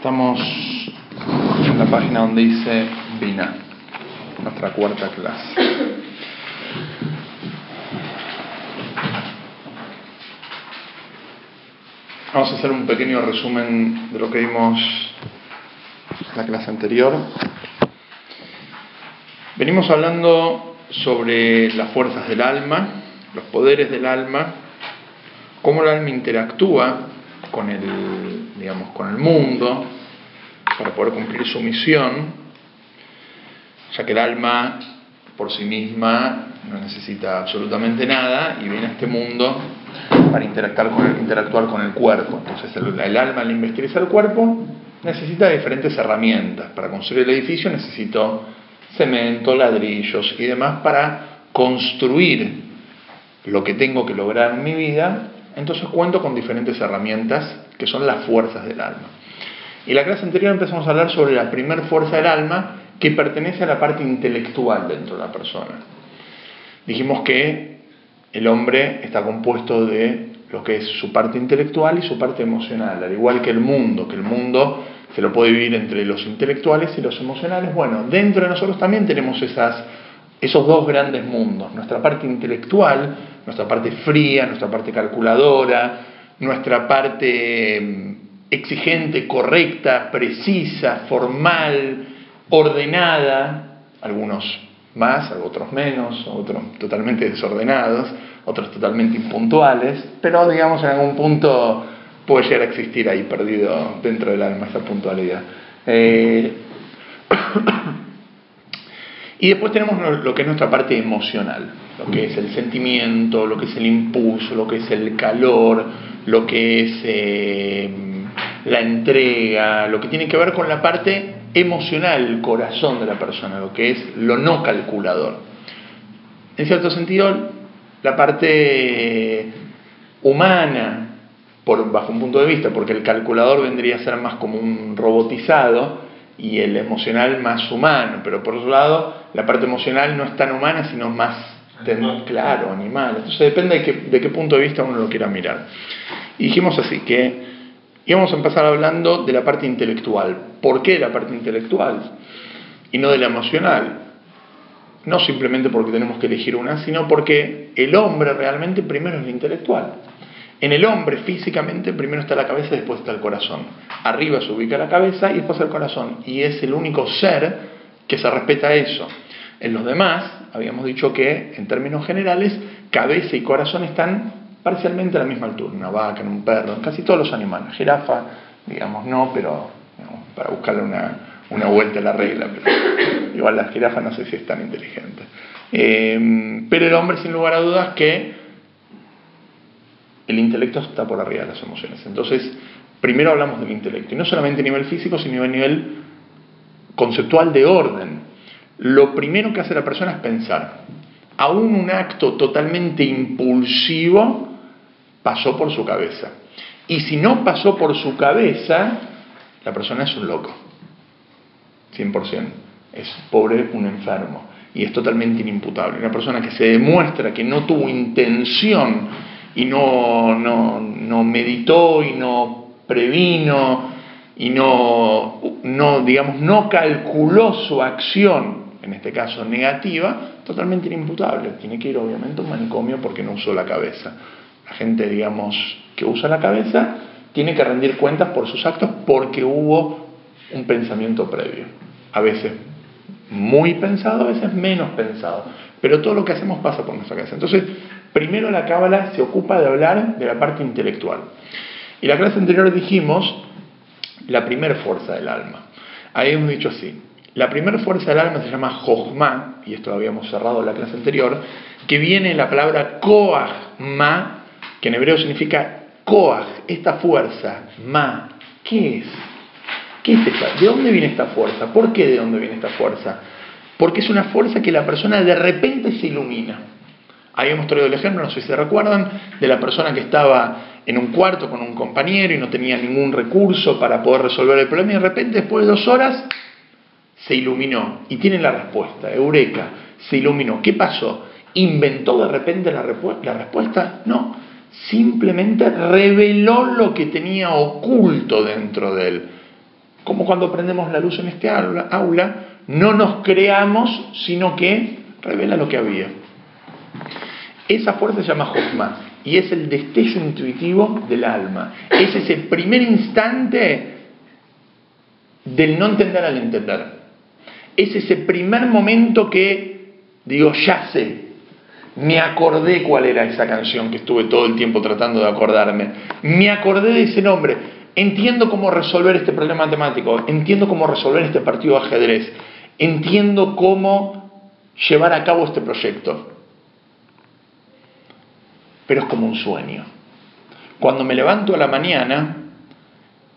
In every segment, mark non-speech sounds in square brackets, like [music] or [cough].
Estamos en la página donde dice Vina, nuestra cuarta clase. Vamos a hacer un pequeño resumen de lo que vimos en la clase anterior. Venimos hablando sobre las fuerzas del alma, los poderes del alma, cómo el alma interactúa con el, digamos, con el mundo para poder cumplir su misión, ya que el alma por sí misma no necesita absolutamente nada y viene a este mundo para interactuar con el, interactuar con el cuerpo. Entonces el, alma al investigar el cuerpo necesita diferentes herramientas. Para construir el edificio necesito cemento, ladrillos y demás para construir lo que tengo que lograr en mi vida entonces cuento con diferentes herramientas que son las fuerzas del alma. Y la clase anterior empezamos a hablar sobre la primera fuerza del alma que pertenece a la parte intelectual dentro de la persona. Dijimos que el hombre está compuesto de lo que es su parte intelectual y su parte emocional, al igual que el mundo, que el mundo se lo puede vivir entre los intelectuales y los emocionales. Bueno, dentro de nosotros también tenemos esas, esos dos grandes mundos, nuestra parte intelectual nuestra parte fría, nuestra parte calculadora, nuestra parte mm, exigente, correcta, precisa, formal, ordenada, algunos más, otros menos, otros totalmente desordenados, otros totalmente impuntuales, pero digamos en algún punto puede llegar a existir ahí perdido dentro del alma esa puntualidad. Eh, y después tenemos lo que es nuestra parte emocional lo que es el sentimiento, lo que es el impulso, lo que es el calor, lo que es eh, la entrega, lo que tiene que ver con la parte emocional, el corazón de la persona, lo que es lo no calculador. En cierto sentido, la parte humana, por, bajo un punto de vista, porque el calculador vendría a ser más como un robotizado y el emocional más humano, pero por otro lado, la parte emocional no es tan humana, sino más claro, animal. Entonces depende de qué, de qué punto de vista uno lo quiera mirar. Y dijimos así, que íbamos a empezar hablando de la parte intelectual. ¿Por qué la parte intelectual? Y no de la emocional. No simplemente porque tenemos que elegir una, sino porque el hombre realmente primero es el intelectual. En el hombre físicamente primero está la cabeza después está el corazón. Arriba se ubica la cabeza y después el corazón. Y es el único ser que se respeta eso. En los demás, habíamos dicho que, en términos generales, cabeza y corazón están parcialmente a la misma altura. Una vaca, en un perro, en casi todos los animales. Jirafa, digamos, no, pero para buscarle una, vuelta a la regla. Pero igual la jirafa no sé si es tan inteligente. Eh, pero el hombre, sin lugar a dudas, que el intelecto está por arriba de las emociones. Entonces, primero hablamos del intelecto. Y no solamente a nivel físico, sino a nivel conceptual de orden lo primero que hace la persona es pensar. Aún un acto totalmente impulsivo pasó por su cabeza. Y si no pasó por su cabeza, la persona es un loco. 100%. Es pobre, un enfermo. Y es totalmente inimputable. Una persona que se demuestra que no tuvo intención y no, no, no meditó y no previno y no, no, digamos, no calculó su acción en este caso negativa, totalmente inimputable. Tiene que ir obviamente a un manicomio porque no usó la cabeza. La gente, digamos, que usa la cabeza, tiene que rendir cuentas por sus actos porque hubo un pensamiento previo. A veces muy pensado, a veces menos pensado. Pero todo lo que hacemos pasa por nuestra cabeza. Entonces, primero la cábala se ocupa de hablar de la parte intelectual. Y la clase anterior dijimos la primera fuerza del alma. Ahí hemos dicho así, la primera fuerza del alma se llama Jochma, y esto lo habíamos cerrado en la clase anterior, que viene en la palabra Koach Ma, que en hebreo significa Koach, esta fuerza, Ma. ¿Qué es? ¿Qué es? ¿De dónde viene esta fuerza? ¿Por qué de dónde viene esta fuerza? Porque es una fuerza que la persona de repente se ilumina. Habíamos traído el ejemplo, no sé si se recuerdan, de la persona que estaba en un cuarto con un compañero y no tenía ningún recurso para poder resolver el problema y de repente después de dos horas se iluminó y tiene la respuesta, Eureka, se iluminó. ¿Qué pasó? ¿Inventó de repente la, respuesta? No, simplemente reveló lo que tenía oculto dentro de él. como cuando prendemos la luz en este aula no nos creamos, sino que revela lo que había. Esa fuerza se llama Jochma y es el destello intuitivo del alma. Es ese primer instante del no entender al entender. Es ese primer momento que digo, ya sé, me acordé cuál era esa canción que estuve todo el tiempo tratando de acordarme. Me acordé de ese nombre. Entiendo cómo resolver este problema matemático. Entiendo cómo resolver este partido de ajedrez. Entiendo cómo llevar a cabo este proyecto pero es como un sueño. Cuando me levanto a la mañana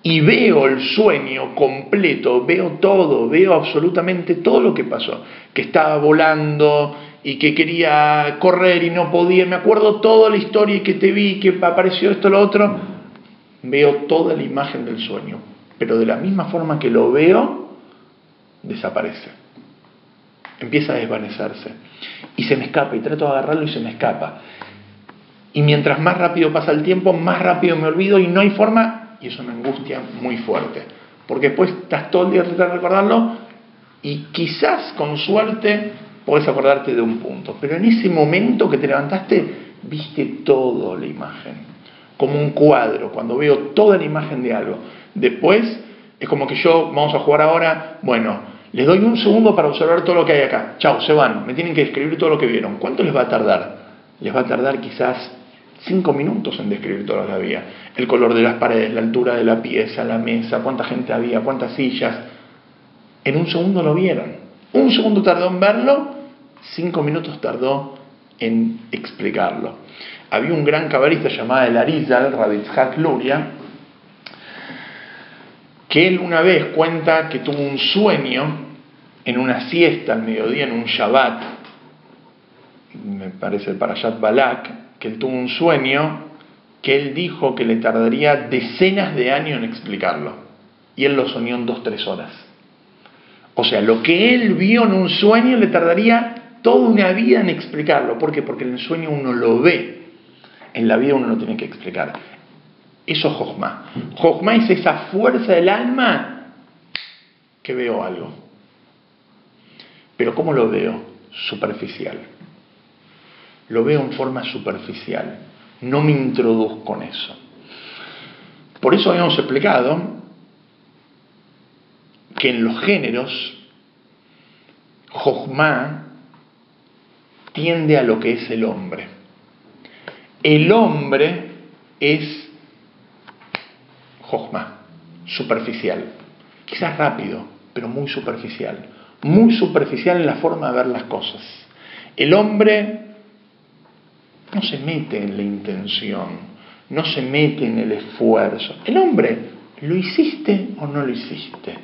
y veo el sueño completo, veo todo, veo absolutamente todo lo que pasó, que estaba volando y que quería correr y no podía, me acuerdo toda la historia y que te vi, que apareció esto, lo otro, veo toda la imagen del sueño, pero de la misma forma que lo veo, desaparece, empieza a desvanecerse. Y se me escapa y trato de agarrarlo y se me escapa y mientras más rápido pasa el tiempo, más rápido me olvido y no hay forma, y eso me angustia muy fuerte. Porque después estás todo el día tratando de recordarlo y quizás con suerte puedes acordarte de un punto. Pero en ese momento que te levantaste, viste toda la imagen. Como un cuadro, cuando veo toda la imagen de algo. Después es como que yo, vamos a jugar ahora, bueno, les doy un segundo para observar todo lo que hay acá. Chao, se van, me tienen que escribir todo lo que vieron. ¿Cuánto les va a tardar? Les va a tardar quizás cinco minutos en describir lo que había. El color de las paredes, la altura de la pieza, la mesa, cuánta gente había, cuántas sillas. En un segundo lo vieron. Un segundo tardó en verlo, cinco minutos tardó en explicarlo. Había un gran cabalista llamado el Arizal, Rabitzhak Luria, que él una vez cuenta que tuvo un sueño en una siesta al mediodía, en un Shabbat, me parece el Parashat Balak, que él tuvo un sueño que él dijo que le tardaría decenas de años en explicarlo. Y él lo soñó en dos, tres horas. O sea, lo que él vio en un sueño le tardaría toda una vida en explicarlo. ¿Por qué? Porque en el sueño uno lo ve. En la vida uno lo tiene que explicar. Eso es. Jochma es esa fuerza del alma que veo algo. Pero ¿cómo lo veo? Superficial lo veo en forma superficial, no me introduzco en eso. Por eso habíamos explicado que en los géneros, Jochma tiende a lo que es el hombre. El hombre es Jochma, superficial, quizás rápido, pero muy superficial, muy superficial en la forma de ver las cosas. El hombre no se mete en la intención, no se mete en el esfuerzo. El hombre, ¿lo hiciste o no lo hiciste?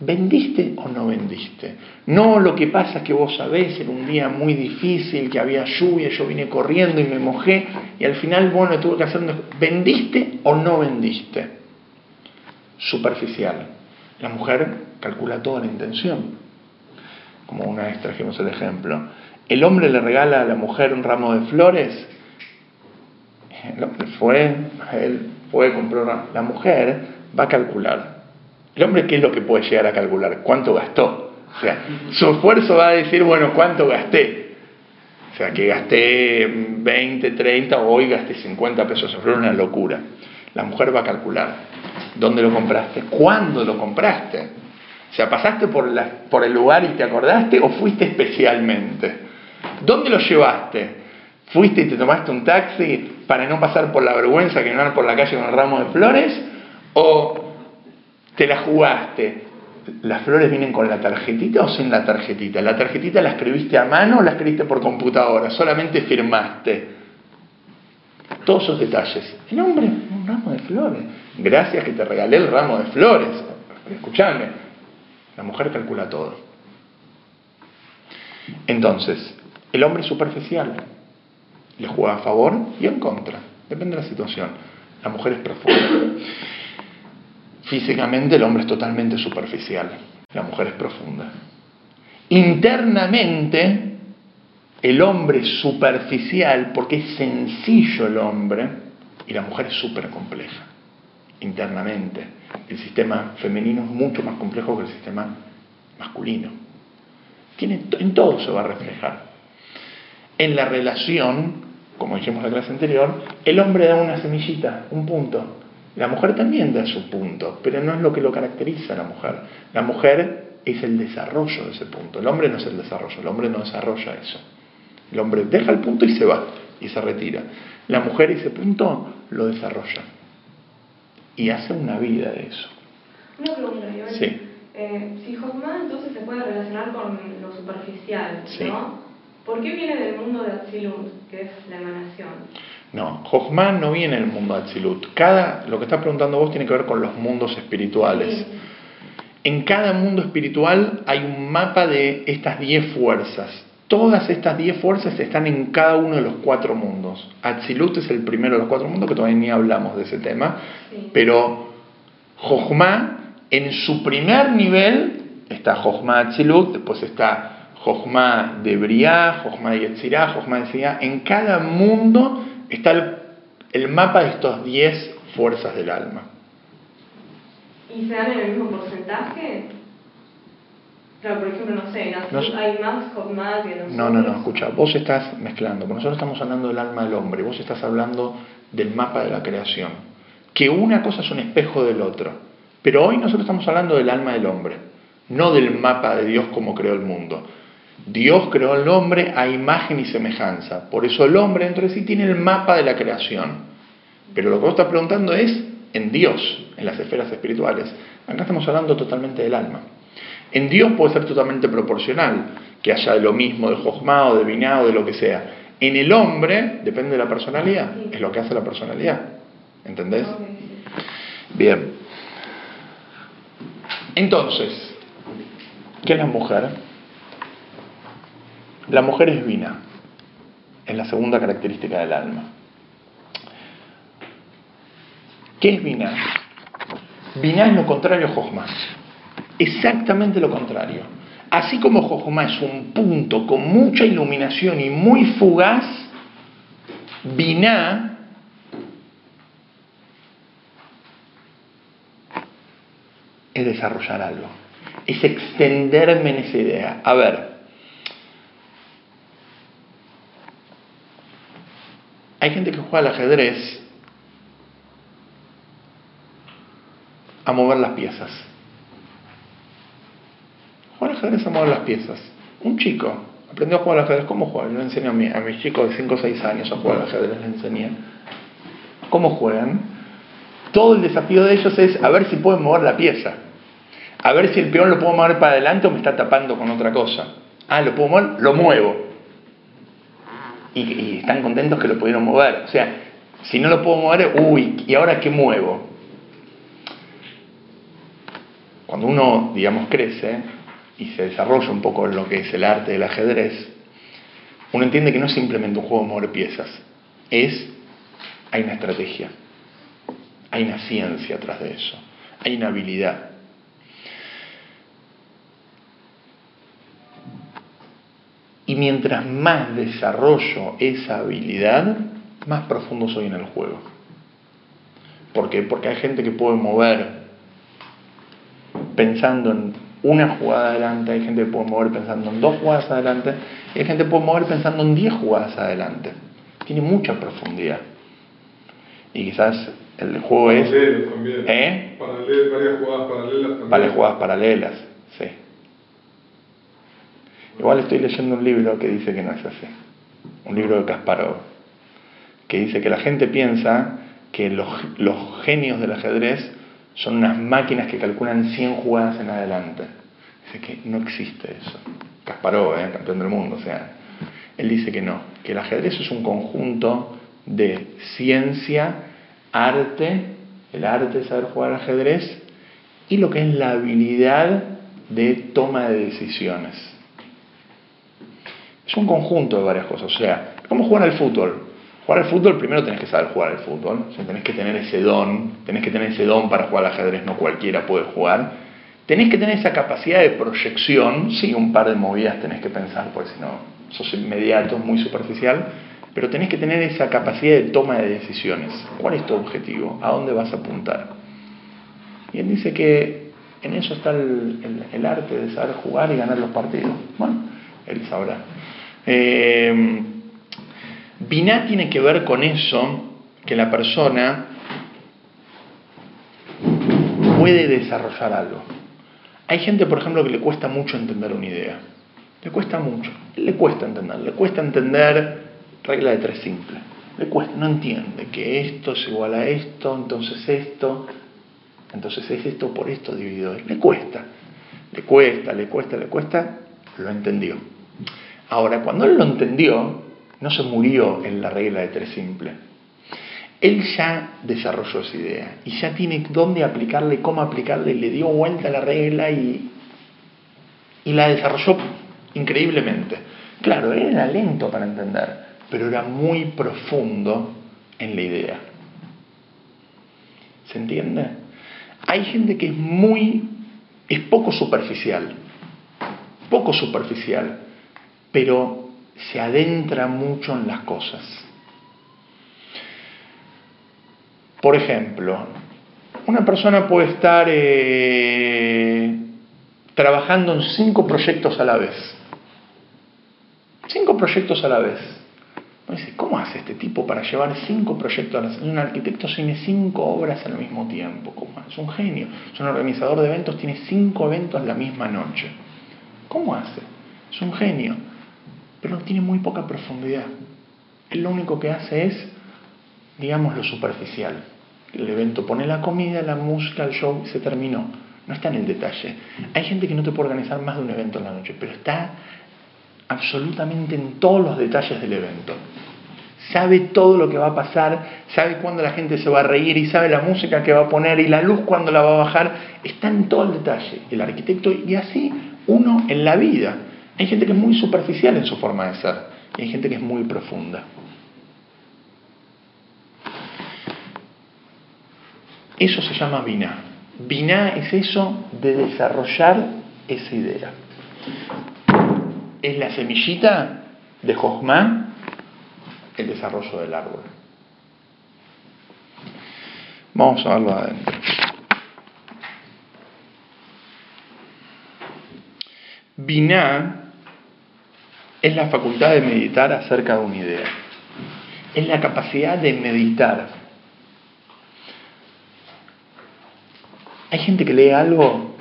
¿Vendiste o no vendiste? No lo que pasa es que vos sabés, en un día muy difícil, que había lluvia, yo vine corriendo y me mojé, y al final, bueno, tuve que hacer. ¿Vendiste o no vendiste? Superficial. La mujer calcula toda la intención. Como una vez trajimos el ejemplo el hombre le regala a la mujer un ramo de flores, el hombre fue, él fue, compró la mujer, va a calcular. El hombre, ¿qué es lo que puede llegar a calcular? ¿Cuánto gastó? O sea, [laughs] su esfuerzo va a decir, bueno, ¿cuánto gasté? O sea, que gasté 20, 30, hoy gasté 50 pesos en flores, una locura. La mujer va a calcular. ¿Dónde lo compraste? ¿Cuándo lo compraste? O sea, ¿pasaste por, la, por el lugar y te acordaste o fuiste especialmente? ¿Dónde lo llevaste? ¿Fuiste y te tomaste un taxi para no pasar por la vergüenza que no andar por la calle con el ramo de flores? ¿O te la jugaste? ¿Las flores vienen con la tarjetita o sin la tarjetita? ¿La tarjetita la escribiste a mano o la escribiste por computadora? Solamente firmaste. Todos esos detalles. El hombre, un ramo de flores. Gracias que te regalé el ramo de flores. Escúchame, la mujer calcula todo. Entonces, el hombre es superficial, le juega a favor y en contra, depende de la situación. La mujer es profunda. Físicamente el hombre es totalmente superficial, la mujer es profunda. Internamente el hombre es superficial porque es sencillo el hombre y la mujer es súper compleja, internamente. el sistema femenino es mucho más complejo que el sistema masculino. Tiene, en todo se va a reflejar. En la relación, como dijimos en la clase anterior, el hombre da una semillita, un punto. La mujer también da su punto, pero no es lo que lo caracteriza a la mujer. La mujer es el desarrollo de ese punto. El hombre no es el desarrollo, el hombre no desarrolla eso. El hombre deja el punto y se va, y se retira. La mujer ese punto lo desarrolla. Y hace una vida de eso. Una pregunta, Joel. Sí. Eh, si Jochma entonces se puede relacionar con lo superficial, Sí. ¿no? ¿Por qué viene del mundo de Atzilut, que es la emanación? No, Jochma no viene del mundo de Atzilut. Cada, lo que estás preguntando vos tiene que ver con los mundos espirituales. Sí. En cada mundo espiritual hay un mapa de estas 10 fuerzas. Todas estas 10 fuerzas están en cada uno de los cuatro mundos. Atzilut es el primero de los cuatro mundos, que todavía ni hablamos de ese tema. Sí. Pero Jochma, en su primer nivel, está Jochma Atzilut, después está Jochma de Briah, Jochma de Yetzirah, Jochma de Siyah. En cada mundo está el, el mapa de estas 10 fuerzas del alma. ¿Y se dan en el mismo porcentaje? Claro, por ejemplo, no sé, No hay más Jochma que nosotros. No, no, no, escucha, vos estás mezclando, nosotros estamos hablando del alma del hombre, vos estás hablando del mapa de la creación, que una cosa es un espejo del otro, pero hoy nosotros estamos hablando del alma del hombre, no del mapa de Dios como creó el mundo. Dios creó al hombre a imagen y semejanza, por eso el hombre dentro de sí tiene el mapa de la creación. Pero lo que vos estás preguntando es en Dios, en las esferas espirituales. Acá estamos hablando totalmente del alma. En Dios puede ser totalmente proporcional, que haya de lo mismo de Jojma o de Binah o de lo que sea. En el hombre, depende de la personalidad, es lo que hace la personalidad. ¿Entendés? Bien. Entonces, ¿qué es la mujer? La mujer es Vina, es la segunda característica del alma. ¿Qué es Vina? Vina es lo contrario a Jojma. Exactamente lo contrario. Así como Jojma es un punto con mucha iluminación y muy fugaz, Vina es desarrollar algo, es extenderme en esa idea. A ver, hay gente que juega al ajedrez a mover las piezas. Juega al ajedrez a mover las piezas. Un chico aprendió a jugar al ajedrez. ¿Cómo juega? Yo le enseño a, a mis chicos de 5 o 6 años a jugar al ajedrez, les enseñé. ¿Cómo juegan? Todo el desafío de ellos es a ver si pueden mover la pieza. A ver si el peón lo puedo mover para adelante o me está tapando con otra cosa. Ah, lo puedo mover, lo muevo. Y, están contentos que lo pudieron mover. O sea, si no lo puedo mover, uy, ¿y ahora qué muevo? Cuando uno, digamos, crece y se desarrolla un poco en lo que es el arte del ajedrez, uno entiende que no es simplemente un juego de mover piezas, es, hay una estrategia, hay una ciencia atrás de eso, hay una habilidad. Y mientras más desarrollo esa habilidad, más profundo soy en el juego. ¿Por qué? Porque hay gente que puede mover pensando en una jugada adelante, hay gente que puede mover pensando en dos jugadas adelante, y hay gente que puede mover pensando en diez jugadas adelante. Tiene mucha profundidad. Y quizás el juego es también. ¿Eh? Paralel- varias jugadas paralelas también. jugadas paralelas. Igual estoy leyendo un libro que dice que no es así. Un libro de Kasparov. Que dice que la gente piensa que los, los genios del ajedrez son unas máquinas que calculan 100 jugadas en adelante. Dice que no existe eso. Kasparov, ¿eh? campeón del mundo. O sea, él dice que no. Que el ajedrez es un conjunto de ciencia, arte, el arte de saber jugar ajedrez, y lo que es la habilidad de toma de decisiones. Es un conjunto de varias cosas. O sea, ¿cómo jugar al fútbol? Jugar al fútbol primero tenés que saber jugar al fútbol. O sea, tenés que tener ese don. Tenés que tener ese don para jugar al ajedrez. No cualquiera puede jugar. Tenés que tener esa capacidad de proyección. Sí, un par de movidas tenés que pensar, porque si no, sos inmediato, muy superficial. Pero tenés que tener esa capacidad de toma de decisiones. ¿Cuál es tu objetivo? ¿A dónde vas a apuntar? Y él dice que en eso está el, arte de saber jugar y ganar los partidos. Bueno, él sabrá. Eh, Biná tiene que ver con eso, que la persona puede desarrollar algo. Hay gente, por ejemplo, que le cuesta mucho entender una idea. Le cuesta mucho. Le cuesta entender. Le cuesta entender regla de tres simple. Le cuesta, no entiende que esto es igual a esto, entonces esto, entonces es esto por esto dividido. Le cuesta. Le cuesta, le cuesta, le cuesta. Lo entendió. Ahora, cuando él lo entendió, no se murió en la regla de tres simple. Él ya desarrolló esa idea y ya tiene dónde aplicarle, cómo aplicarle, le dio vuelta a la regla y, y la desarrolló increíblemente. Claro, era lento para entender, pero era muy profundo en la idea. ¿Se entiende? Hay gente que es muy, es poco superficial, poco superficial, pero se adentra mucho en las cosas. Por ejemplo, una persona puede estar eh, trabajando en cinco proyectos a la vez. Cinco proyectos a la vez. ¿cómo hace este tipo para llevar cinco proyectos a la vez? Un arquitecto tiene cinco obras al mismo tiempo. Es un genio. Es un organizador de eventos, tiene cinco eventos la misma noche. ¿Cómo hace? Es un genio pero tiene muy poca profundidad. Él lo único que hace es, digamos, lo superficial. El evento pone la comida, la música, el show, se terminó. No está en el detalle. Hay gente que no te puede organizar más de un evento en la noche, pero está absolutamente en todos los detalles del evento. Sabe todo lo que va a pasar, sabe cuándo la gente se va a reír y sabe la música que va a poner y la luz cuándo la va a bajar. Está en todo el detalle. El arquitecto y así uno en la vida. Hay gente que es muy superficial en su forma de ser y hay gente que es muy profunda. Eso se llama Biná. Biná es eso de desarrollar esa idea. Es la semillita de Jochma el desarrollo del árbol. Vamos a verlo adentro. Biná es la facultad de meditar acerca de una idea. Es la capacidad de meditar. Hay gente que lee algo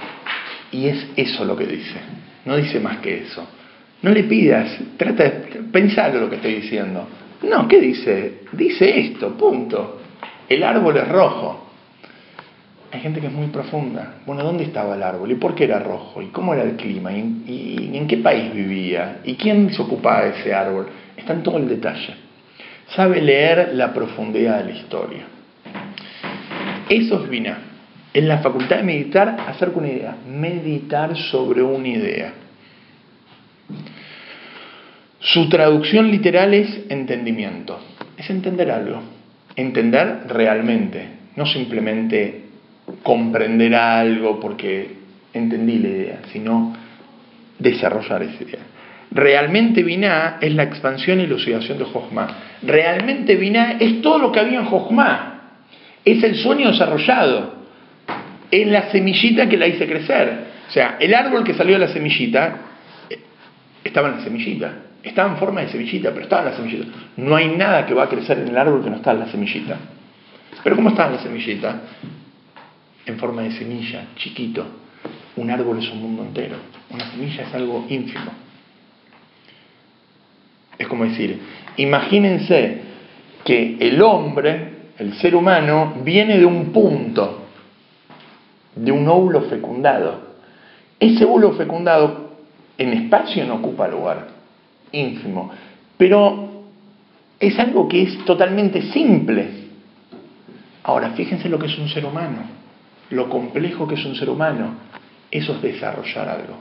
y es eso lo que dice. No dice más que eso. No le pidas, trata de pensar lo que estoy diciendo. No, ¿qué dice? Dice esto, punto. El árbol es rojo. Hay gente que es muy profunda. Bueno, ¿dónde estaba el árbol? ¿Y por qué era rojo? ¿Y cómo era el clima? ¿Y, en qué país vivía? ¿Y quién se ocupaba de ese árbol? Está en todo el detalle. Sabe leer la profundidad de la historia. Eso es Vina. Es la facultad de meditar de una idea. Meditar sobre una idea. Su traducción literal es entendimiento. Es entender algo. Entender realmente, no simplemente comprender algo porque entendí la idea, sino desarrollar esa idea. Realmente Binah es la expansión y elucidación de Jochma. Realmente Binah es todo lo que había en Jochma. Es el sueño desarrollado. Es la semillita que la hice crecer. O sea, el árbol que salió de la semillita eh, estaba en la semillita. Estaba en forma de semillita, pero estaba en la semillita. No hay nada que va a crecer en el árbol que no está en la semillita. Pero ¿cómo está en la semillita? En forma de semilla, chiquito. Un árbol es un mundo entero. Una semilla es algo ínfimo. Es como decir, imagínense que el hombre, el ser humano, viene de un punto, de un óvulo fecundado. Ese óvulo fecundado en espacio no ocupa lugar, ínfimo, pero es algo que es totalmente simple. Ahora, fíjense lo que es un ser humano lo complejo que es un ser humano. Eso es desarrollar algo.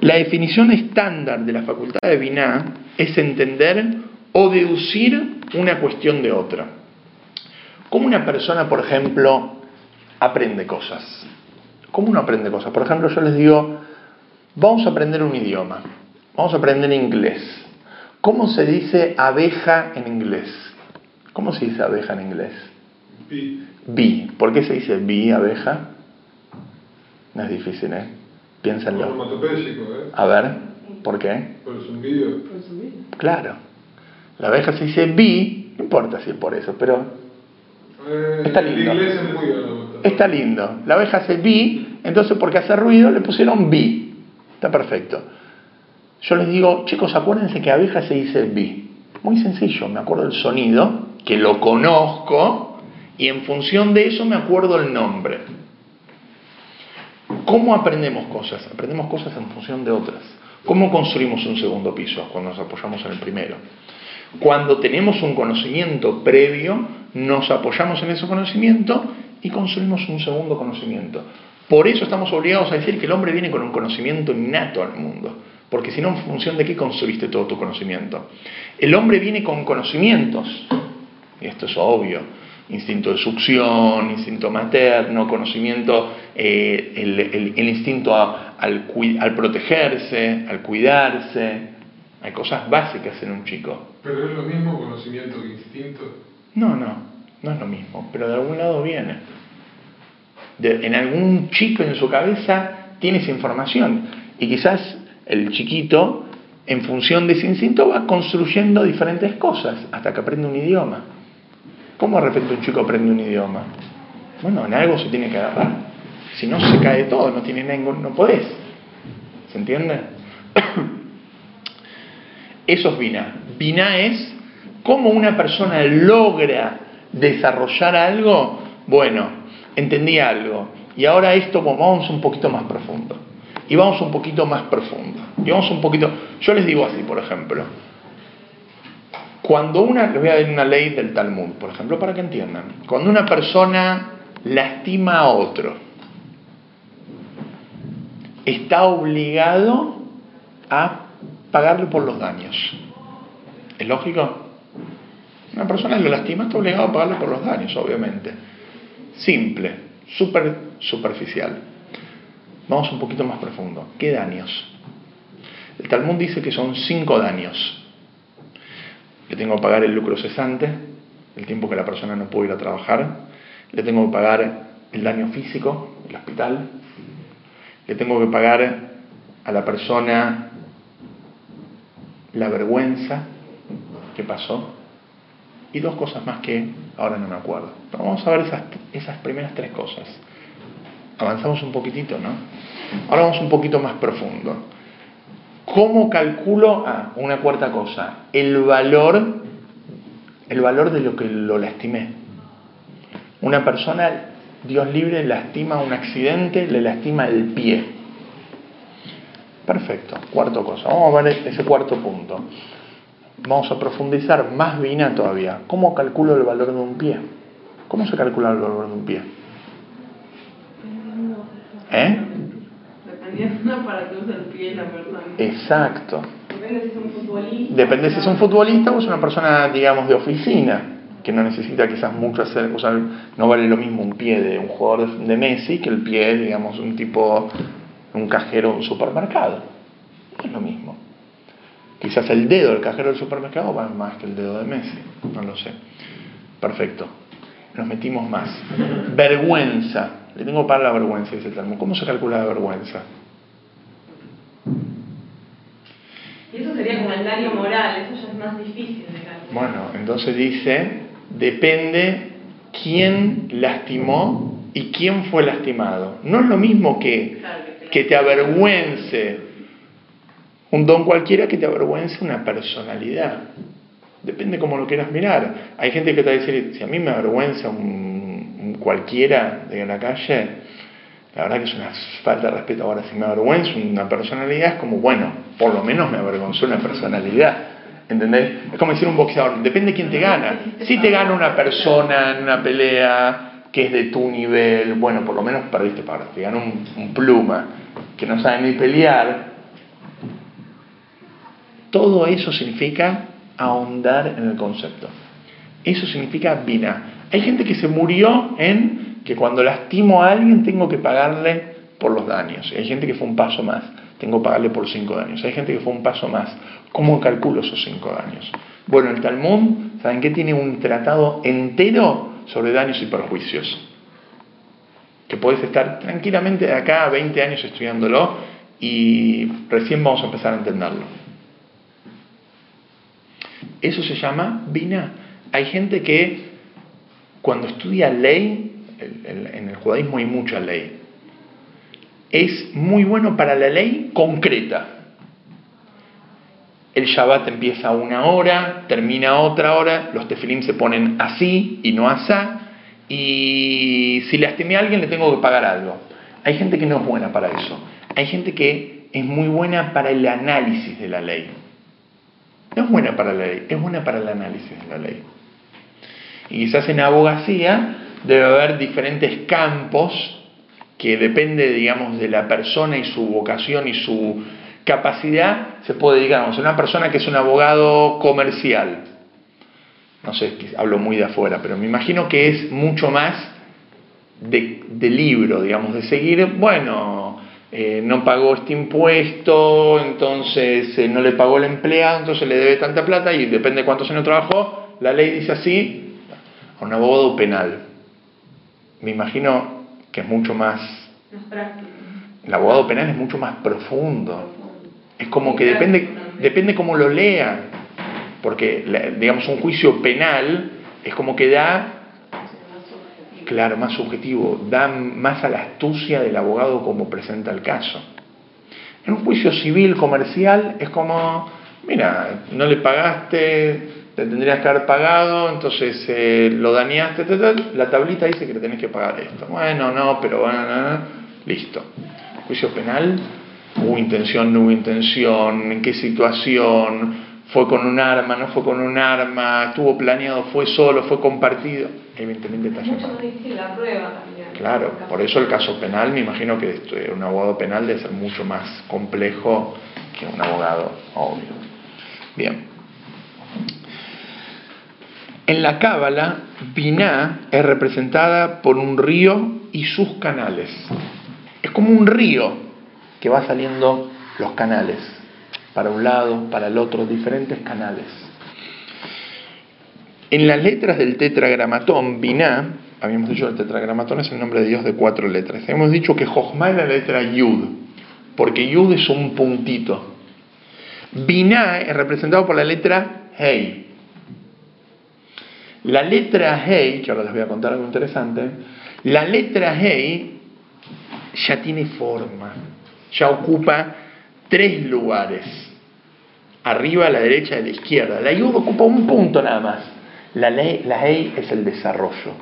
La definición estándar de la facultad de Binah es entender o deducir una cuestión de otra. ¿Cómo una persona, por ejemplo, aprende cosas? ¿Cómo uno aprende cosas? Por ejemplo, yo les digo, vamos a aprender un idioma, vamos a aprender inglés. ¿Cómo se dice abeja en inglés? ¿Cómo se dice abeja en inglés? Pi. Bi. ¿Por qué se dice bi, abeja? No es difícil, ¿eh? Piénsenlo. ¿eh? A ver, ¿por qué? Por el zumbido. Claro. La abeja se dice bi, no importa si es por eso, pero Eh, Está el lindo. inglés es muy onomatopeyico. está lindo. La abeja hace bi, entonces porque hace ruido le pusieron bi. Está perfecto. Yo les digo, chicos, acuérdense que abeja se dice bi. Muy sencillo, me acuerdo el sonido, que lo conozco, y en función de eso me acuerdo el nombre. ¿Cómo aprendemos cosas? Aprendemos cosas en función de otras. ¿Cómo construimos un segundo piso cuando nos apoyamos en el primero? Cuando tenemos un conocimiento previo, nos apoyamos en ese conocimiento y construimos un segundo conocimiento. Por eso estamos obligados a decir que el hombre viene con un conocimiento innato al mundo. Porque si no, en función de qué construiste todo tu conocimiento. El hombre viene con conocimientos, y esto es obvio, instinto de succión, instinto materno, conocimiento, eh, el, el- el instinto a- al, protegerse, al cuidarse. Hay cosas básicas en un chico. Pero es lo mismo conocimiento que instinto. No, no, no es lo mismo, pero de algún lado viene. De- en algún chico en su cabeza tiene esa información y quizás el chiquito, en función de ese instinto, va construyendo diferentes cosas hasta que aprende un idioma. ¿Cómo de repente un chico aprende un idioma? Bueno, en algo se tiene que agarrar. Si no, se cae todo, no tiene ningún, no podés. ¿Se entiende? [coughs] Eso es Vina. Vina es cómo una persona logra desarrollar algo. Bueno, entendí algo. Y ahora esto vamos un poquito más profundo. Y vamos un poquito más profundo. Y vamos un poquito. Yo les digo así, por ejemplo. Cuando una, les voy a dar una ley del Talmud, por ejemplo, para que entiendan. Cuando una persona lastima a otro, está obligado a pagarle por los daños. ¿Es lógico? Una persona que lo lastima está obligado a pagarle por los daños, obviamente. Simple, súper superficial. Vamos un poquito más profundo. ¿Qué daños? El Talmud dice que son cinco daños. Le tengo que pagar el lucro cesante, el tiempo que la persona no pudo ir a trabajar. Le tengo que pagar el daño físico, el hospital. Le tengo que pagar a la persona la vergüenza que pasó y dos cosas más que ahora no me acuerdo. Pero vamos a ver esas, esas primeras tres cosas. Avanzamos un poquitito, ¿no? Ahora vamos un poquito más profundo. ¿Cómo calculo? Ah, una cuarta cosa. El valor, el valor de lo que lo lastimé. Una persona, Dios libre, lastima un accidente, le lastima el pie. Perfecto, cuarto cosa. Vamos a ver ese cuarto punto. Vamos a profundizar más vina todavía. ¿Cómo calculo el valor de un pie? ¿Cómo se calcula el valor de un pie? ¿Eh? Dependiendo para que use el pie de la persona. Exacto. Depende si es un futbolista. Depende si es un futbolista o es una persona, digamos, de oficina, que no necesita quizás mucho hacer, o sea, no vale lo mismo un pie de un jugador de Messi que el pie, digamos, un tipo, un cajero de un supermercado. No es lo mismo. Quizás el dedo del cajero del supermercado vale más que el dedo de Messi, no lo sé. Perfecto. Nos metimos más. Vergüenza. Le tengo para la vergüenza, dice el Talmud. ¿Cómo se calcula la vergüenza? Y eso sería como el daño moral, eso ya es más difícil de calcular. Bueno, entonces dice, depende quién lastimó y quién fue lastimado. No es lo mismo que, que te avergüence un don cualquiera que te avergüence una personalidad. Depende cómo lo quieras mirar. Hay gente que te va a decir, si a mí me avergüenza un, un cualquiera de la calle, la verdad que es una falta de respeto. Ahora, si me avergüenza una personalidad, es como, bueno, por lo menos me avergonzó una personalidad. ¿Entendés? Es como decir un boxeador, depende de quién te gana. Si te gana una persona en una pelea que es de tu nivel, bueno, por lo menos perdiste para. Te gana un, un pluma que no sabe ni pelear. Todo eso significa ahondar en el concepto. Eso significa vina. Hay gente que se murió en que cuando lastimo a alguien tengo que pagarle por los daños. Hay gente que fue un paso más, tengo que pagarle por cinco daños. Hay gente que fue un paso más. ¿Cómo calculo esos cinco daños? Bueno, el Talmud, ¿saben qué? Tiene un tratado entero sobre daños y perjuicios. Que puedes estar tranquilamente de acá a 20 años estudiándolo y recién vamos a empezar a entenderlo. Eso se llama Bina. Hay gente que cuando estudia ley, en el judaísmo hay mucha ley, es muy bueno para la ley concreta. El Shabbat empieza una hora, termina otra hora, los tefilim se ponen así y no asá, y si lastimé a alguien le tengo que pagar algo. Hay gente que no es buena para eso. Hay gente que es muy buena para el análisis de la ley. No es buena para la ley, es buena para el análisis de la ley. Y quizás en abogacía debe haber diferentes campos que depende, digamos, de la persona y su vocación y su capacidad, se puede, digamos, una persona que es un abogado comercial. No sé, hablo muy de afuera, pero me imagino que es mucho más de, libro, digamos, de seguir, bueno, eh, no pagó este impuesto, entonces eh, no le pagó el empleado, entonces le debe tanta plata y depende de cuántos años trabajó, la ley dice así, a un abogado penal. Me imagino que es mucho más... El abogado penal es mucho más profundo. Es como que depende, depende cómo lo lea. Porque, digamos, un juicio penal es como que da, claro, más subjetivo, da más a la astucia del abogado como presenta el caso. En un juicio civil, comercial, es como, mira, no le pagaste, te tendrías que haber pagado, entonces eh, lo dañaste, la tablita dice que le tenés que pagar esto. Bueno, no, pero bueno, listo. Juicio penal, hubo intención, no hubo intención, en qué situación, fue con un arma, no fue con un arma, estuvo planeado, fue solo, fue compartido. Evidentemente está Mucho la prueba también. Claro, por eso el caso penal, me imagino que un abogado penal debe ser mucho más complejo que un abogado, obvio. Bien. En la Cábala, Binah es representada por un río y sus canales. Es como un río que va saliendo los canales, para un lado, para el otro, diferentes canales. En las letras del tetragramatón, Binah, habíamos dicho que el tetragramatón es el nombre de Dios de cuatro letras. Hemos dicho que Jochma es la letra Yud, porque Yud es un puntito. Binah es representado por la letra Hei. La letra Hei, que ahora les voy a contar algo interesante, la letra Hei ya tiene forma, ya ocupa tres lugares, arriba, a la derecha y a la izquierda. La Yud ocupa un punto nada más. La, la Hei es el desarrollo.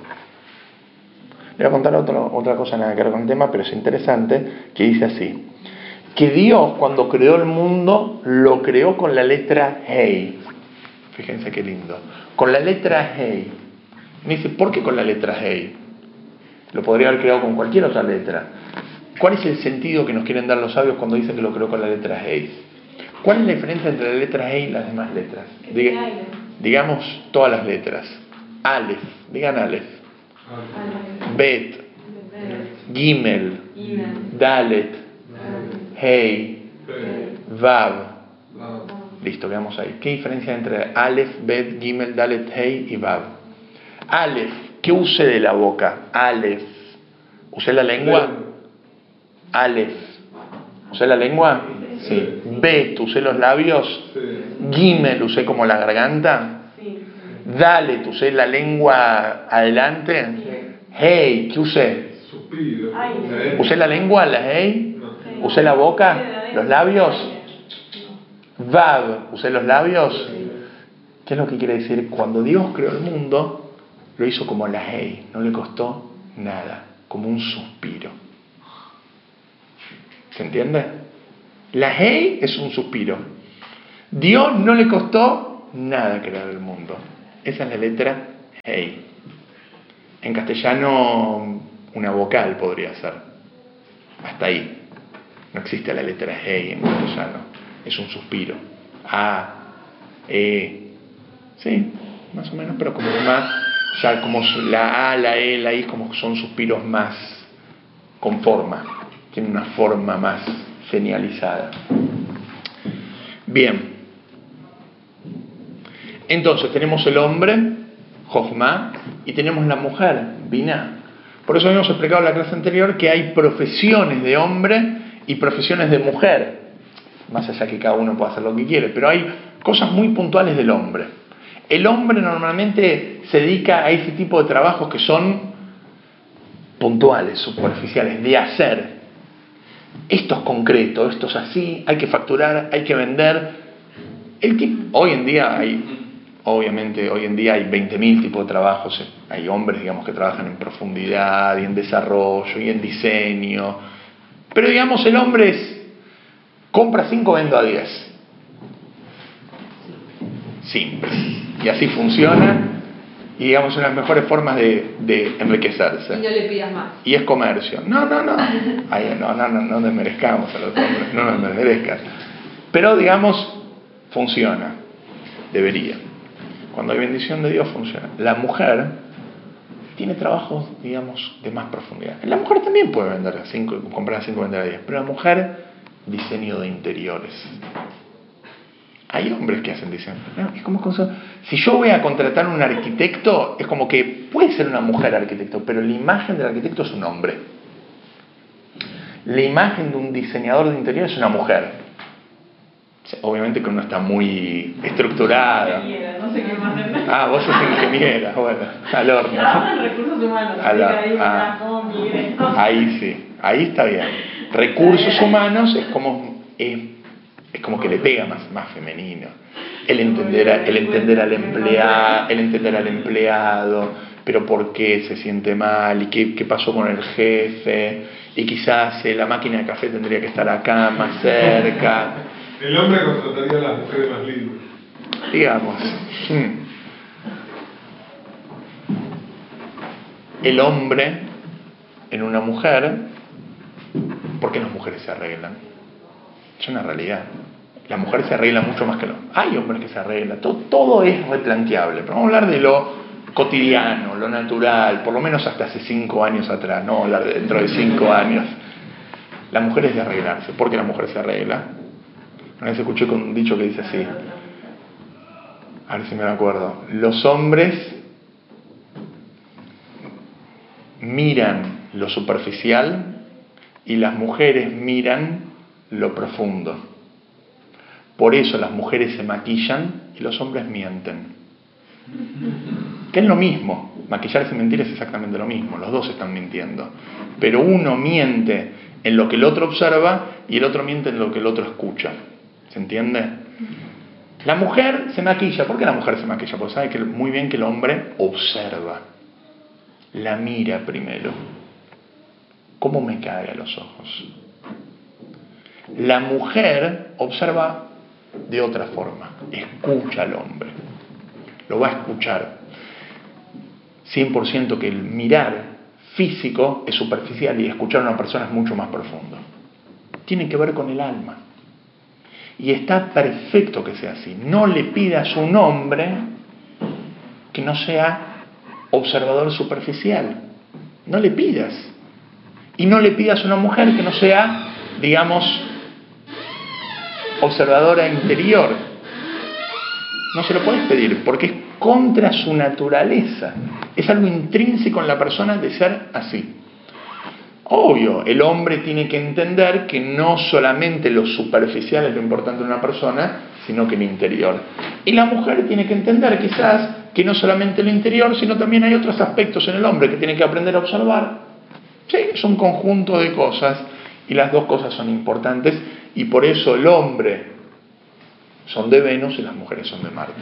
Le voy a contar otra, otra cosa nada que ver con el tema, pero es interesante, que dice así, que Dios cuando creó el mundo lo creó con la letra Hei. Fíjense qué lindo. Con la letra Hey. Me dice, ¿por qué con la letra Hey? Lo podría haber creado con cualquier otra letra. ¿Cuál es el sentido que nos quieren dar los sabios cuando dicen que lo creó con la letra Hey? ¿Cuál es la diferencia entre la letra Hey y las demás letras? digamos todas las letras. Aleph, digan Aleph. Bet, Gimel, Dalet, Hey, Vav. Listo, veamos ahí. ¿Qué diferencia entre Aleph, Bet, Gimel, Dalet, Hey y Bab? Aleph, ¿qué use de la boca? Aleph. ¿Usé la lengua? Aleph. ¿Usé la lengua? Sí. Bet, ¿usé los labios? Gimel, ¿usé como la garganta? Sí. Dalet, ¿usé la lengua adelante? Hey, ¿qué usé? ¿Usé la lengua, la hey? ¿Usé la boca? ¿Los labios? Vav, usé los labios. ¿Qué es lo que quiere decir? Cuando Dios creó el mundo, lo hizo como la hey, no le costó nada, como un suspiro. ¿Se entiende? La hey es un suspiro. Dios no le costó nada crear el mundo. Esa es la letra hey. En castellano, una vocal podría ser. Hasta ahí. No existe la letra hey en castellano es un suspiro. A, E, sí, más o menos, pero como más, ya como la A, la E, la I, como son suspiros más con forma, tienen una forma más genializada. Bien, entonces tenemos el hombre, Jochma, y tenemos la mujer, Binah. Por eso habíamos explicado en la clase anterior que hay profesiones de hombre y profesiones de mujer, más allá que cada uno pueda hacer lo que quiere, pero hay cosas muy puntuales del hombre. El hombre normalmente se dedica a ese tipo de trabajos que son puntuales, superficiales, de hacer. Esto es concreto, esto es así, hay que facturar, hay que vender. El tipo, hoy en día hay Obviamente hoy en día hay 20.000 tipos de trabajos, hay hombres digamos que trabajan en profundidad y en desarrollo y en diseño, pero digamos el hombre es compra 5, vendo a 10. Simple. Y así funciona y digamos una de las mejores formas de, enriquecerse. Y no le pidas más. Y es comercio. No, no, no. [laughs] Ay, no, no, no, no desmerezcamos a los hombres, no nos desmerezcan. Pero digamos, funciona. Debería. Cuando hay bendición de Dios funciona. La mujer tiene trabajos, digamos, de más profundidad. La mujer también puede vender a cinco, comprar a 5 vender a 10, pero la mujer, diseño de interiores. Hay hombres que hacen diseño. es como, si yo voy a contratar un arquitecto, es como que puede ser una mujer arquitecto, pero la imagen del arquitecto es un hombre. La imagen de un diseñador de interiores es una mujer. Obviamente que uno está muy estructurado. No sé qué más ah, vos sos ingeniera, bueno, al horno. recursos humanos. ah, ahí sí, ahí está bien. Recursos humanos es como, es, como que le pega más, más femenino. El entender, el entender al empleado, el entender al empleado, pero por qué se siente mal y qué, qué pasó con el jefe y quizás eh, la máquina de café tendría que estar acá más cerca el hombre contrataría a las mujeres más lindas. Digamos. El hombre en una mujer, ¿por qué las mujeres se arreglan? Es una realidad. La mujer se arregla mucho más que hombre. Hay hombres que se arreglan. Todo, todo es replanteable. Pero vamos a hablar de lo cotidiano, lo natural, por lo menos hasta hace cinco años atrás, no hablar de dentro de cinco años. La mujer es de arreglarse. ¿Por qué la mujer se arregla? Una vez escuché con un dicho que dice así, a ver si me acuerdo, los hombres miran lo superficial y las mujeres miran lo profundo. Por eso las mujeres se maquillan y los hombres mienten. Que es lo mismo, maquillarse y mentir es exactamente lo mismo, los dos están mintiendo. Pero uno miente en lo que el otro observa y el otro miente en lo que el otro escucha. ¿Se entiende? La mujer se maquilla. ¿Por qué la mujer se maquilla? Porque sabe que muy bien que el hombre observa. La mira primero. ¿Cómo me cae a los ojos? La mujer observa de otra forma. Escucha al hombre. Lo va a escuchar. 100% que el mirar físico es superficial y escuchar a una persona es mucho más profundo. Tiene que ver con el alma. Y está perfecto que sea así. No le pidas un hombre que no sea observador superficial. No le pidas. Y no le pidas una mujer que no sea, digamos, observadora interior. No se lo puedes pedir porque es contra su naturaleza. Es algo intrínseco en la persona de ser así. Obvio, el hombre tiene que entender que no solamente lo superficial es lo importante de una persona, sino que el interior. Y la mujer tiene que entender quizás que no solamente lo interior, sino también hay otros aspectos en el hombre que tiene que aprender a observar. Sí, es un conjunto de cosas y las dos cosas son importantes y por eso el hombre son de Venus y las mujeres son de Marte.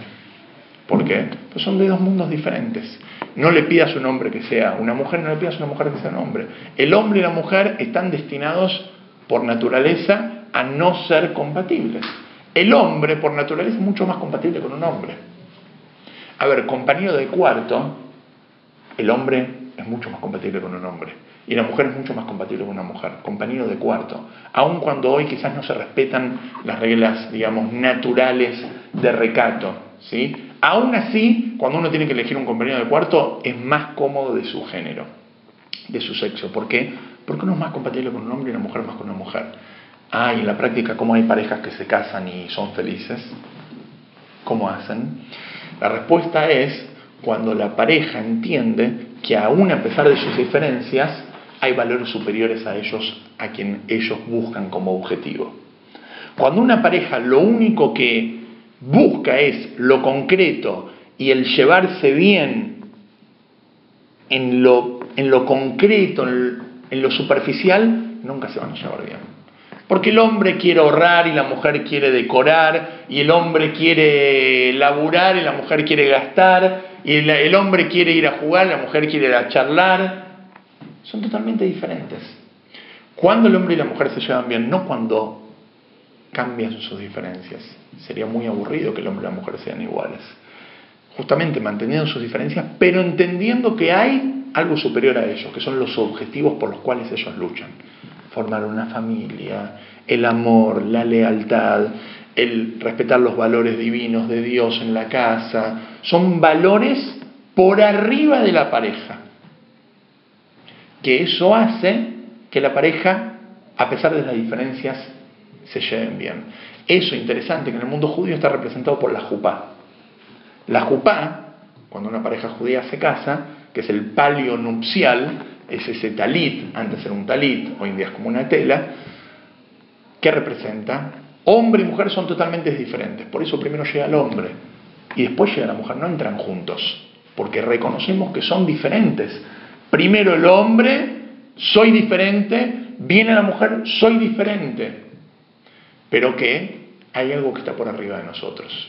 ¿Por qué? Pues son de dos mundos diferentes. No le pidas un hombre que sea una mujer, no le pidas una mujer que sea un hombre. El hombre y la mujer están destinados por naturaleza a no ser compatibles. El hombre por naturaleza es mucho más compatible con un hombre. A ver, compañero de cuarto, el hombre es mucho más compatible con un hombre. Y la mujer es mucho más compatible con una mujer, compañero de cuarto. Aun cuando hoy quizás no se respetan las reglas, digamos, naturales de recato, ¿sí? Aún así, cuando uno tiene que elegir un compañero de cuarto, es más cómodo de su género, de su sexo. ¿Por qué? Porque uno es más compatible con un hombre y una mujer más con una mujer. Ah, y en la práctica, ¿cómo hay parejas que se casan y son felices? ¿Cómo hacen? La respuesta es cuando la pareja entiende que aún a pesar de sus diferencias, hay valores superiores a ellos, a quien ellos buscan como objetivo. Cuando una pareja lo único que busca es lo concreto y el llevarse bien en lo, en lo concreto, en lo superficial, nunca se van a llevar bien. Porque el hombre quiere ahorrar y la mujer quiere decorar, y el hombre quiere laburar y la mujer quiere gastar, y el, hombre quiere ir a jugar la mujer quiere ir a charlar. Son totalmente diferentes. Cuando el hombre y la mujer se llevan bien, no cuando cambian sus diferencias. Sería muy aburrido que el hombre y la mujer sean iguales. Justamente manteniendo sus diferencias, pero entendiendo que hay algo superior a ellos, que son los objetivos por los cuales ellos luchan formar una familia, el amor, la lealtad, el respetar los valores divinos de Dios en la casa, son valores por arriba de la pareja. Que eso hace que la pareja, a pesar de las diferencias, se lleven bien. Eso interesante que en el mundo judío está representado por la jupá. La jupá, cuando una pareja judía se casa, que es el palio nupcial, es ese talit, antes era un talit, hoy en día es como una tela, que representa, hombre y mujer son totalmente diferentes, por eso primero llega el hombre y después llega la mujer, no entran juntos, porque reconocemos que son diferentes. Primero el hombre, soy diferente, viene la mujer, soy diferente, pero que hay algo que está por arriba de nosotros,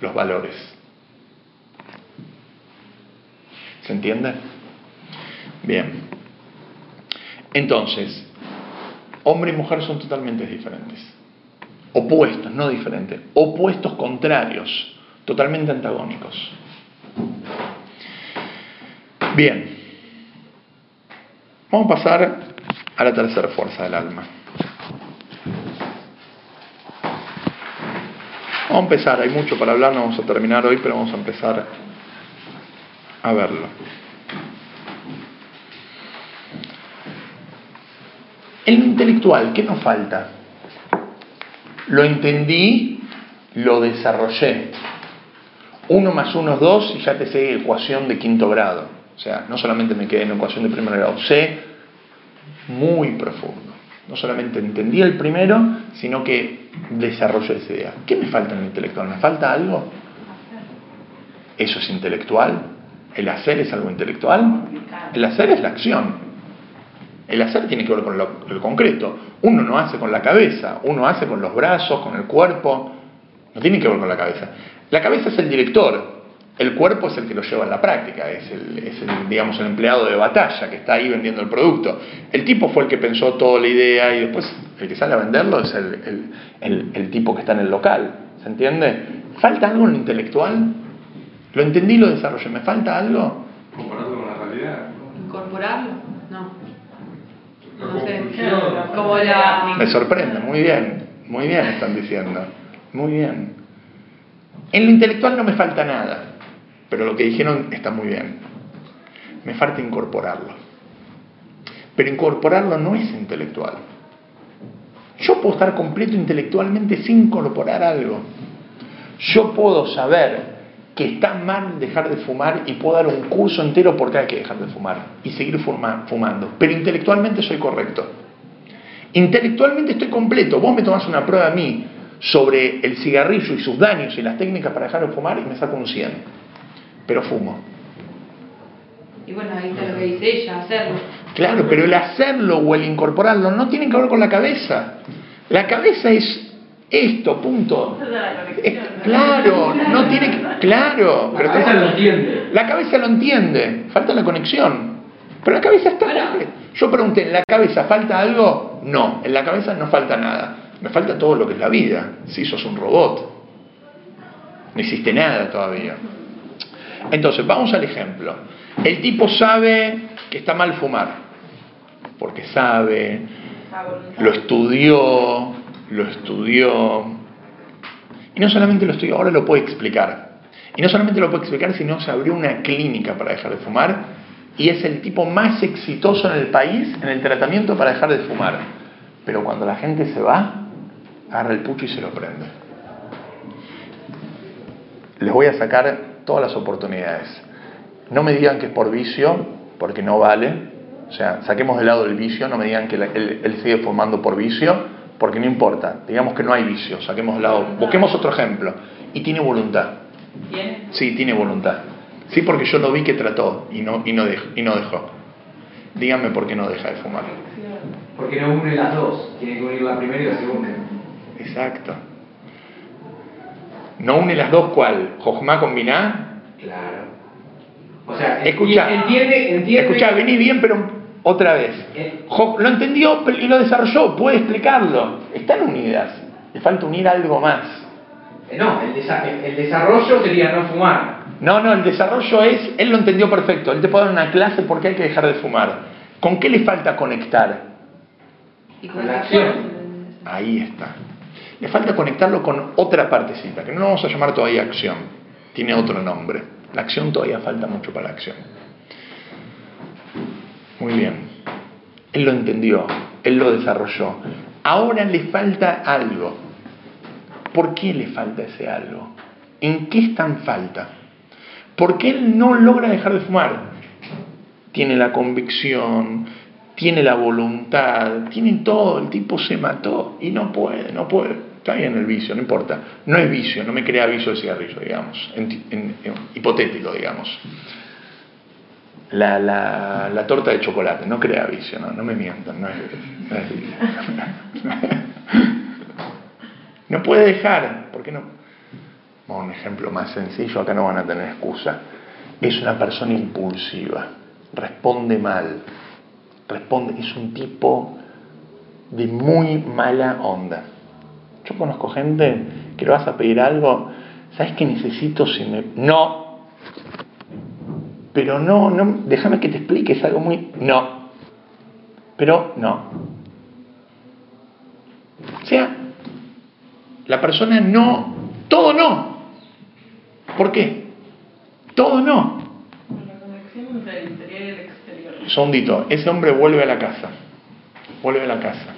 los valores. ¿Se entiende? Bien. Entonces, hombre y mujer son totalmente diferentes. Opuestos, no diferentes. Opuestos contrarios, totalmente antagónicos. Bien. Vamos a pasar a la tercera fuerza del alma. Vamos a empezar, hay mucho para hablar, no vamos a terminar hoy, pero vamos a empezar a verlo. El intelectual, ¿qué nos falta? Lo entendí, lo desarrollé. Uno más uno es dos y ya te sé ecuación de quinto grado. O sea, no solamente me quedé en ecuación de primer grado, sé muy profundo. No solamente entendí el primero, sino que desarrollé esa idea. ¿Qué me falta en el intelectual? ¿Me falta algo? ¿Eso es intelectual? ¿El hacer es algo intelectual? El hacer es la acción. El hacer tiene que ver con lo, concreto. Uno no hace con la cabeza, uno hace con los brazos, con el cuerpo. No tiene que ver con la cabeza. La cabeza es el director, el cuerpo es el que lo lleva en la práctica, es el, digamos, el empleado de batalla que está ahí vendiendo el producto. El tipo fue el que pensó toda la idea y después el que sale a venderlo es el, tipo que está en el local. ¿Se entiende? ¿Falta algo en lo intelectual? Lo entendí y lo desarrollé. ¿Me falta algo? Compararlo con la realidad. Incorporarlo. Me sorprende, muy bien, muy bien están diciendo, muy bien. En lo intelectual no me falta nada, pero lo que dijeron está muy bien. Me falta incorporarlo. Pero incorporarlo no es intelectual. Yo puedo estar completo intelectualmente sin incorporar algo. Yo puedo saber que está mal dejar de fumar y puedo dar un curso entero porque hay que dejar de fumar y seguir fumando. Pero intelectualmente soy correcto. Intelectualmente estoy completo. Vos me tomás una prueba a mí sobre el cigarrillo y sus daños y las técnicas para dejar de fumar y me saco un 100. Pero fumo. Y bueno, ahí está lo que dice ella, hacerlo. Claro, pero el hacerlo o el incorporarlo no tiene que ver con la cabeza. La cabeza es esto, punto. claro, no [laughs] tiene claro. La cabeza lo entiende. La cabeza lo entiende, falta la conexión. Pero la cabeza está. Yo pregunté, ¿en la cabeza falta algo? No, en la cabeza no falta nada. Me falta todo lo que es la vida. Si sos un robot, no hiciste nada todavía. Entonces, vamos al ejemplo. El tipo sabe que está mal fumar, porque sabe, lo estudió, lo estudió. Y no solamente lo estudió, ahora lo puede explicar. Y no solamente lo puede explicar, sino se abrió una clínica para dejar de fumar y es el tipo más exitoso en el país en el tratamiento para dejar de fumar. Pero cuando la gente se va, agarra el pucho y se lo prende. Les voy a sacar todas las oportunidades. No me digan que es por vicio, porque no vale. O sea, saquemos de lado el vicio, no me digan que él, sigue fumando por vicio, porque no importa. Digamos que no hay vicio, saquemos de lado. Busquemos otro ejemplo. Y tiene voluntad. ¿Tiene? Sí, tiene voluntad. Sí, porque yo lo vi que trató y no, y no, dejó, y no dejó. Díganme por qué no deja de fumar. Porque no une las dos, tiene que unir la primera y la segunda. Exacto. ¿No une las dos cuál? ¿Jojma combinar? Claro. O sea, escucha, entiende, entiende. Escucha, vení bien, pero otra vez. Eh. lo entendió y lo desarrolló, puede explicarlo. Están unidas. Le falta unir algo más. Eh, no, el, el desarrollo sería no fumar. No, no, el desarrollo es, él lo entendió perfecto. Él te puede dar una clase porque hay que dejar de fumar. ¿Con qué le falta conectar? Y con la acción. Ahí está. Le falta conectarlo con otra partecita, que no vamos a llamar todavía acción. Tiene otro nombre. La acción todavía falta mucho para la acción. Muy bien. Él lo entendió, él lo desarrolló. Ahora le falta algo. ¿Por qué le falta ese algo? ¿En qué está en falta? Porque él no logra dejar de fumar. Tiene la convicción, tiene la voluntad, tiene todo, el tipo se mató y no puede, no puede. Está bien el vicio, no importa. No es vicio, no me crea vicio el cigarrillo, digamos, hipotético, digamos. La, la, torta de chocolate, no crea vicio, no, no me mientan, no es, no [laughs] no puede dejar, ¿por qué no? un ejemplo más sencillo, acá no van a tener excusa. Es una persona impulsiva, responde mal, responde, es un tipo de muy mala onda. Yo conozco gente que le vas a pedir algo, ¿sabes qué necesito si me... No, pero no, no, déjame que te explique, es algo muy... No, pero no. O sea, la persona no, todo no. ¿Por qué? Todo no. La conexión entre el interior y el exterior. Sondito, ese hombre vuelve a la casa. Vuelve a la casa.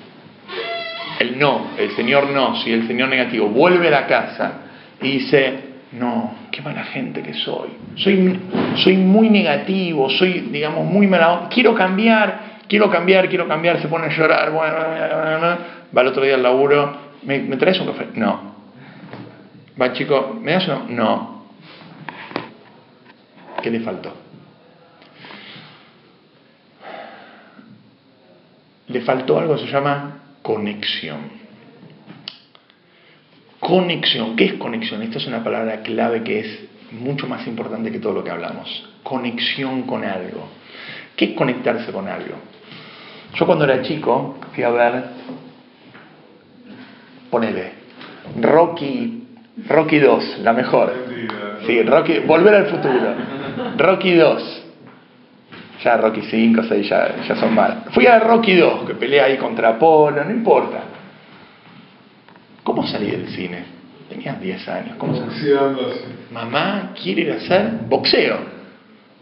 El no, el señor no, si el señor negativo, vuelve a la casa y dice, no, qué mala gente que soy. Soy, soy muy negativo, soy, digamos, muy mala. Quiero cambiar, quiero cambiar, quiero cambiar. Se pone a llorar. Bueno, va el otro día al laburo. ¿Me, ¿Me traes un café? No. Va, chico, ¿me das uno? No. ¿Qué le faltó? Le faltó algo se llama conexión. Conexión. ¿Qué es conexión? Esta es una palabra clave que es mucho más importante que todo lo que hablamos. Conexión con algo. ¿Qué es conectarse con algo? Yo cuando era chico fui a ver, ponele, Rocky, Rocky 2, la mejor. Sí, Rocky, volver al futuro. Rocky 2. Ya Rocky 5, 6 ya, ya son malos. Fui a Rocky 2, que pelea ahí contra Apolo, no importa. ¿Cómo salí del cine? Tenía 10 años. ¿Cómo salí? Mamá quiere ir a hacer boxeo.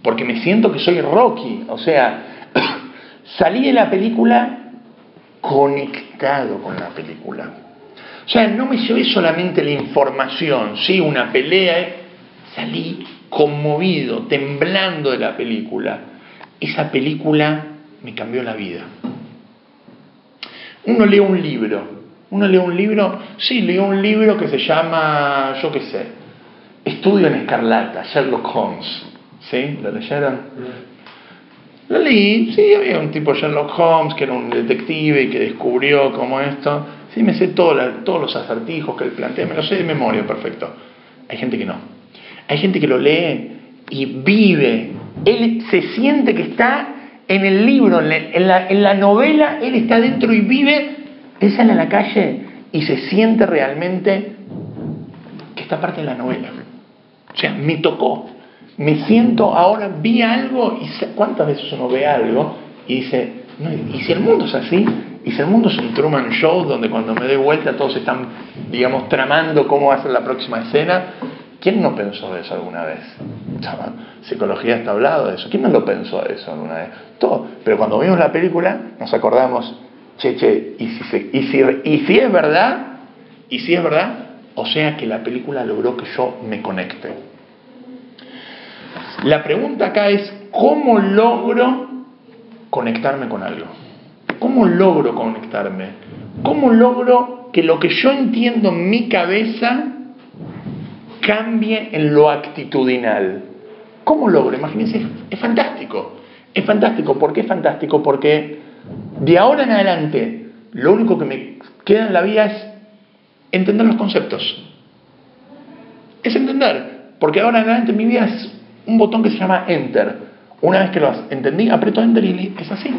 Porque me siento que soy Rocky. O sea, [coughs] salí de la película conectado con la película. O sea, no me llevé solamente la información, sí, una pelea, eh. salí conmovido, temblando de la película. Esa película me cambió la vida. Uno lee un libro, uno lee un libro, sí, lee un libro que se llama, yo qué sé, Estudio en Escarlata, Sherlock Holmes. ¿Sí? ¿Lo leyeron? Lo leí, sí, había un tipo Sherlock Holmes que era un detective y que descubrió cómo esto. Sí, me sé todos los acertijos que él plantea, me lo sé de memoria, perfecto. Hay gente que no. Hay gente que lo lee y vive. Él se siente que está en el libro, en la, novela, él está dentro y vive. Él sale a la calle y se siente realmente que está parte de la novela. O sea, me tocó. Me siento ahora, vi algo y cuántas veces uno ve algo y dice, ¿y si el mundo es así? ¿Y si el mundo es un Truman Show donde cuando me doy vuelta todos están, digamos, tramando cómo va a ser la próxima escena? ¿Quién no pensó eso alguna vez? Psicología está hablado de eso. ¿Quién no lo pensó eso alguna vez? Todo. Pero cuando vimos la película nos acordamos, che, che, y si, y si, y si es verdad, y si es verdad, o sea que la película logró que yo me conecte. La pregunta acá es, ¿cómo logro conectarme con algo? ¿Cómo logro conectarme? ¿Cómo logro que lo que yo entiendo en mi cabeza cambie en lo actitudinal? ¿Cómo logro? Imagínense, es fantástico. Es fantástico. ¿Por qué es fantástico? Porque de ahora en adelante, lo único que me queda en la vida es entender los conceptos. Es entender. Porque ahora en adelante mi vida es un botón que se llama Enter. Una vez que lo entendí, aprieto Enter y es así.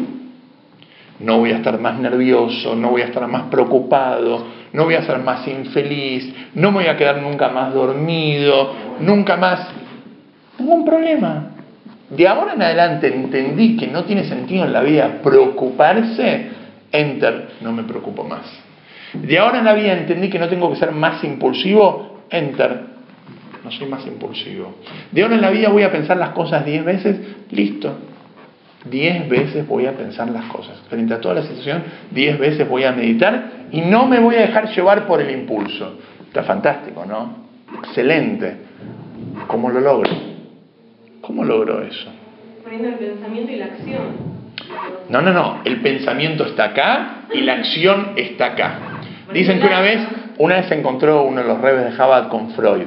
No voy a estar más nervioso, no voy a estar más preocupado, no voy a ser más infeliz, no me voy a quedar nunca más dormido, nunca más... Ningún problema. De ahora en adelante entendí que no tiene sentido en la vida preocuparse, enter, no me preocupo más. De ahora en la vida entendí que no tengo que ser más impulsivo, enter, no soy más impulsivo. De ahora en la vida voy a pensar las cosas diez veces, listo. Diez veces voy a pensar las cosas. Frente a toda la situación, diez veces voy a meditar y no me voy a dejar llevar por el impulso. Está fantástico, ¿no? Excelente. ¿Cómo lo logro? ¿Cómo logro eso? Poniendo el pensamiento y la acción. No, no, no. El pensamiento está acá y la acción está acá. Dicen que una vez, una vez se encontró uno de los rebes de Jabad con Freud.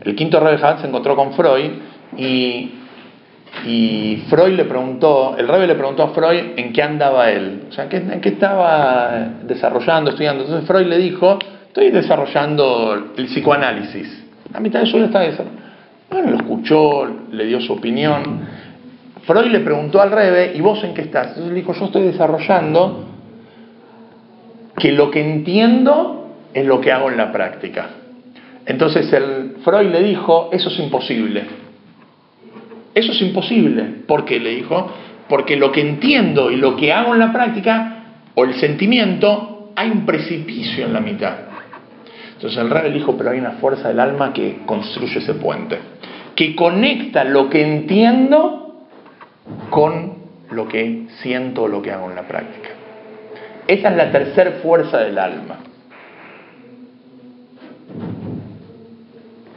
El quinto rebe de Jabad se encontró con Freud y, y Freud le preguntó, el rebe le preguntó a Freud en qué andaba él, o sea, en qué, estaba desarrollando, estudiando. Entonces Freud le dijo, estoy desarrollando el psicoanálisis. A mitad de eso está desarrollando. Bueno, lo escuchó, le dio su opinión. Freud le preguntó al Rebe, ¿y vos en qué estás? Entonces le dijo, yo estoy desarrollando que lo que entiendo es lo que hago en la práctica. Entonces Freud le dijo, eso es imposible. Eso es imposible. ¿Por qué le dijo? Porque lo que entiendo y lo que hago en la práctica, o el sentimiento, hay un precipicio en la mitad. Entonces el le dijo, pero hay una fuerza del alma que construye ese puente, que conecta lo que entiendo con lo que siento o lo que hago en la práctica. Esa es la tercera fuerza del alma.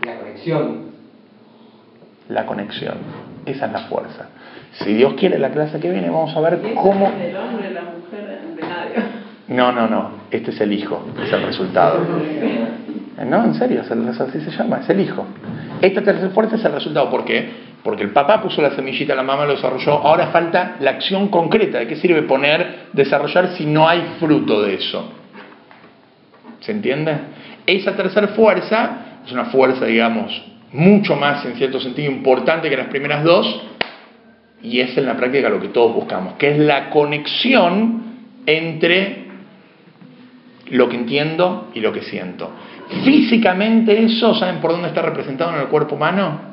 La conexión. La conexión. Esa es la fuerza. Si Dios quiere, la clase que viene vamos a ver cómo... El hombre, la mujer, de nadie. No, no, no. Este es el hijo, es el resultado. No, en serio, así se llama, es el hijo. Esta tercera fuerza es el resultado. ¿Por qué? Porque el papá puso la semillita, la mamá lo desarrolló. Ahora falta la acción concreta. ¿De qué sirve poner, desarrollar si no hay fruto de eso? ¿Se entiende? Esa tercera fuerza es una fuerza, digamos, mucho más, en cierto sentido, importante que las primeras dos. Y es en la práctica lo que todos buscamos, que es la conexión entre lo que entiendo y lo que siento. Físicamente eso, ¿saben por dónde está representado en el cuerpo humano?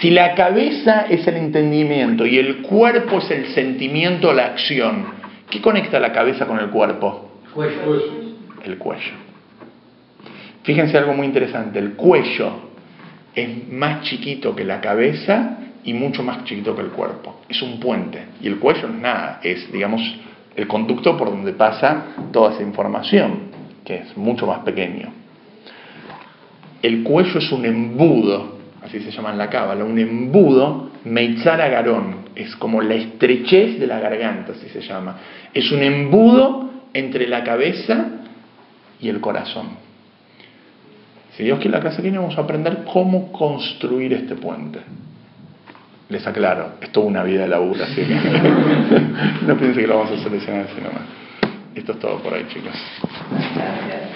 Si la cabeza es el entendimiento y el cuerpo es el sentimiento, la acción, ¿qué conecta la cabeza con el cuerpo? Cuello. El cuello. Fíjense algo muy interesante, el cuello es más chiquito que la cabeza y mucho más chiquito que el cuerpo. Es un puente y el cuello no es nada, es, digamos, el conducto por donde pasa toda esa información, que es mucho más pequeño. El cuello es un embudo, así se llama en la cábala, un embudo Meitzara Garón, es como la estrechez de la garganta, así se llama. Es un embudo entre la cabeza y el corazón. Si Dios quiere la clase que vamos a aprender cómo construir este puente. Les aclaro, es toda una vida de laburo, así que [laughs] no piensen que lo vamos a solucionar así nomás. Esto es todo por ahí, chicos.